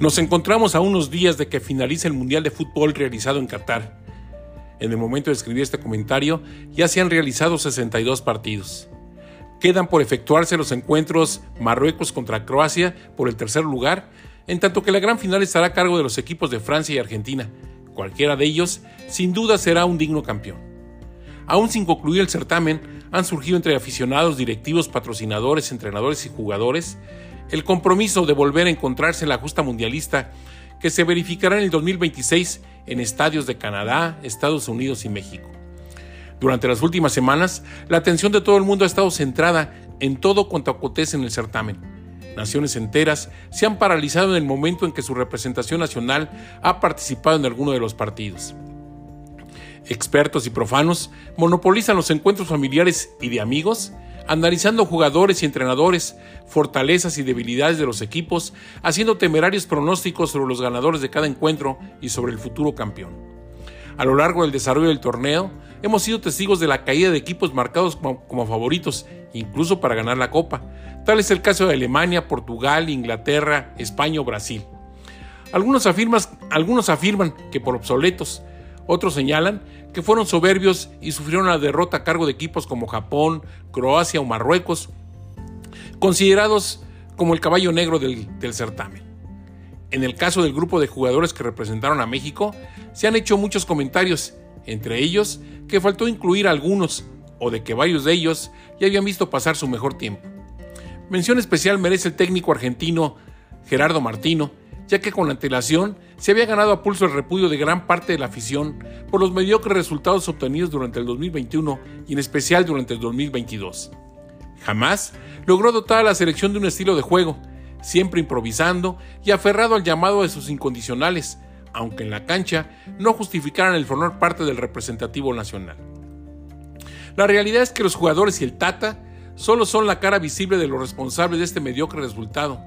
Nos encontramos a unos días de que finalice el Mundial de Fútbol realizado en Qatar. En el momento de escribir este comentario ya se han realizado 62 partidos. Quedan por efectuarse los encuentros Marruecos contra Croacia por el tercer lugar, en tanto que la gran final estará a cargo de los equipos de Francia y Argentina. Cualquiera de ellos, sin duda, será un digno campeón. Aún sin concluir el certamen, han surgido entre aficionados, directivos, patrocinadores, entrenadores y jugadores el compromiso de volver a encontrarse en la justa mundialista que se verificará en el 2026 en estadios de Canadá, Estados Unidos y México. Durante las últimas semanas, la atención de todo el mundo ha estado centrada en todo cuanto acontece en el certamen. Naciones enteras se han paralizado en el momento en que su representación nacional ha participado en alguno de los partidos. Expertos y profanos monopolizan los encuentros familiares y de amigos, analizando jugadores y entrenadores, fortalezas y debilidades de los equipos, haciendo temerarios pronósticos sobre los ganadores de cada encuentro y sobre el futuro campeón. A lo largo del desarrollo del torneo, hemos sido testigos de la caída de equipos marcados como, favoritos, incluso para ganar la Copa. Tal es el caso de Alemania, Portugal, Inglaterra, España o Brasil. Algunos, algunos afirman que por obsoletos, otros señalan que fueron soberbios y sufrieron la derrota a cargo de equipos como Japón, Croacia o Marruecos, considerados como el caballo negro del, certamen. En el caso del grupo de jugadores que representaron a México, se han hecho muchos comentarios, entre ellos que faltó incluir a algunos, o de que varios de ellos ya habían visto pasar su mejor tiempo. Mención especial merece el técnico argentino Gerardo Martino, ya que con la antelación se había ganado a pulso el repudio de gran parte de la afición por los mediocres resultados obtenidos durante el 2021 y en especial durante el 2022. Jamás logró dotar a la selección de un estilo de juego, siempre improvisando y aferrado al llamado de sus incondicionales, aunque en la cancha no justificaran el formar parte del representativo nacional. La realidad es que los jugadores y el Tata solo son la cara visible de los responsables de este mediocre resultado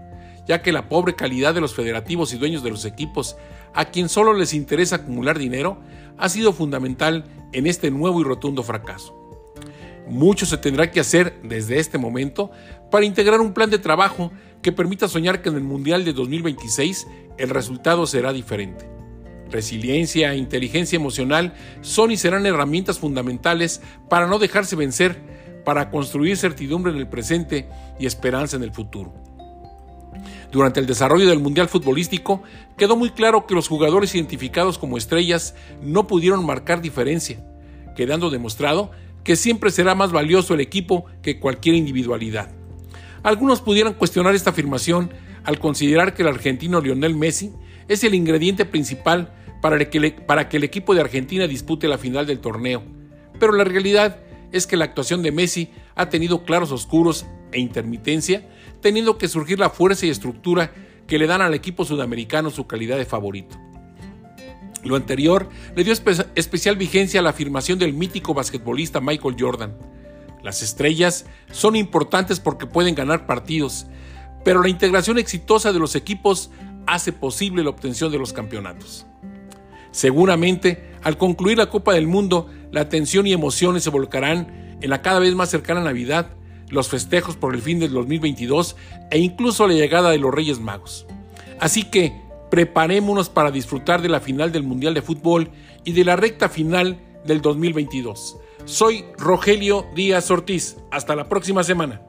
ya que la pobre calidad de los federativos y dueños de los equipos, a quien solo les interesa acumular dinero, ha sido fundamental en este nuevo y rotundo fracaso. Mucho se tendrá que hacer desde este momento para integrar un plan de trabajo que permita soñar que en el Mundial de 2026 el resultado será diferente. Resiliencia e inteligencia emocional son y serán herramientas fundamentales para no dejarse vencer, para construir certidumbre en el presente y esperanza en el futuro. Durante el desarrollo del Mundial Futbolístico, quedó muy claro que los jugadores identificados como estrellas no pudieron marcar diferencia, quedando demostrado que siempre será más valioso el equipo que cualquier individualidad. Algunos pudieran cuestionar esta afirmación al considerar que el argentino Lionel Messi es el ingrediente principal para que, para que el equipo de Argentina dispute la final del torneo, pero la realidad es que la actuación de Messi ha tenido claros oscuros e intermitencia teniendo que surgir la fuerza y estructura que le dan al equipo sudamericano su calidad de favorito. Lo anterior le dio especial vigencia a la afirmación del mítico basquetbolista Michael Jordan. Las estrellas son importantes porque pueden ganar partidos, pero la integración exitosa de los equipos hace posible la obtención de los campeonatos. Seguramente, al concluir la Copa del Mundo, la atención y emociones se volcarán en la cada vez más cercana Navidad los festejos por el fin del 2022 e incluso la llegada de los Reyes Magos. Así que preparémonos para disfrutar de la final del Mundial de Fútbol y de la recta final del 2022. Soy Rogelio Díaz Ortiz. Hasta la próxima semana.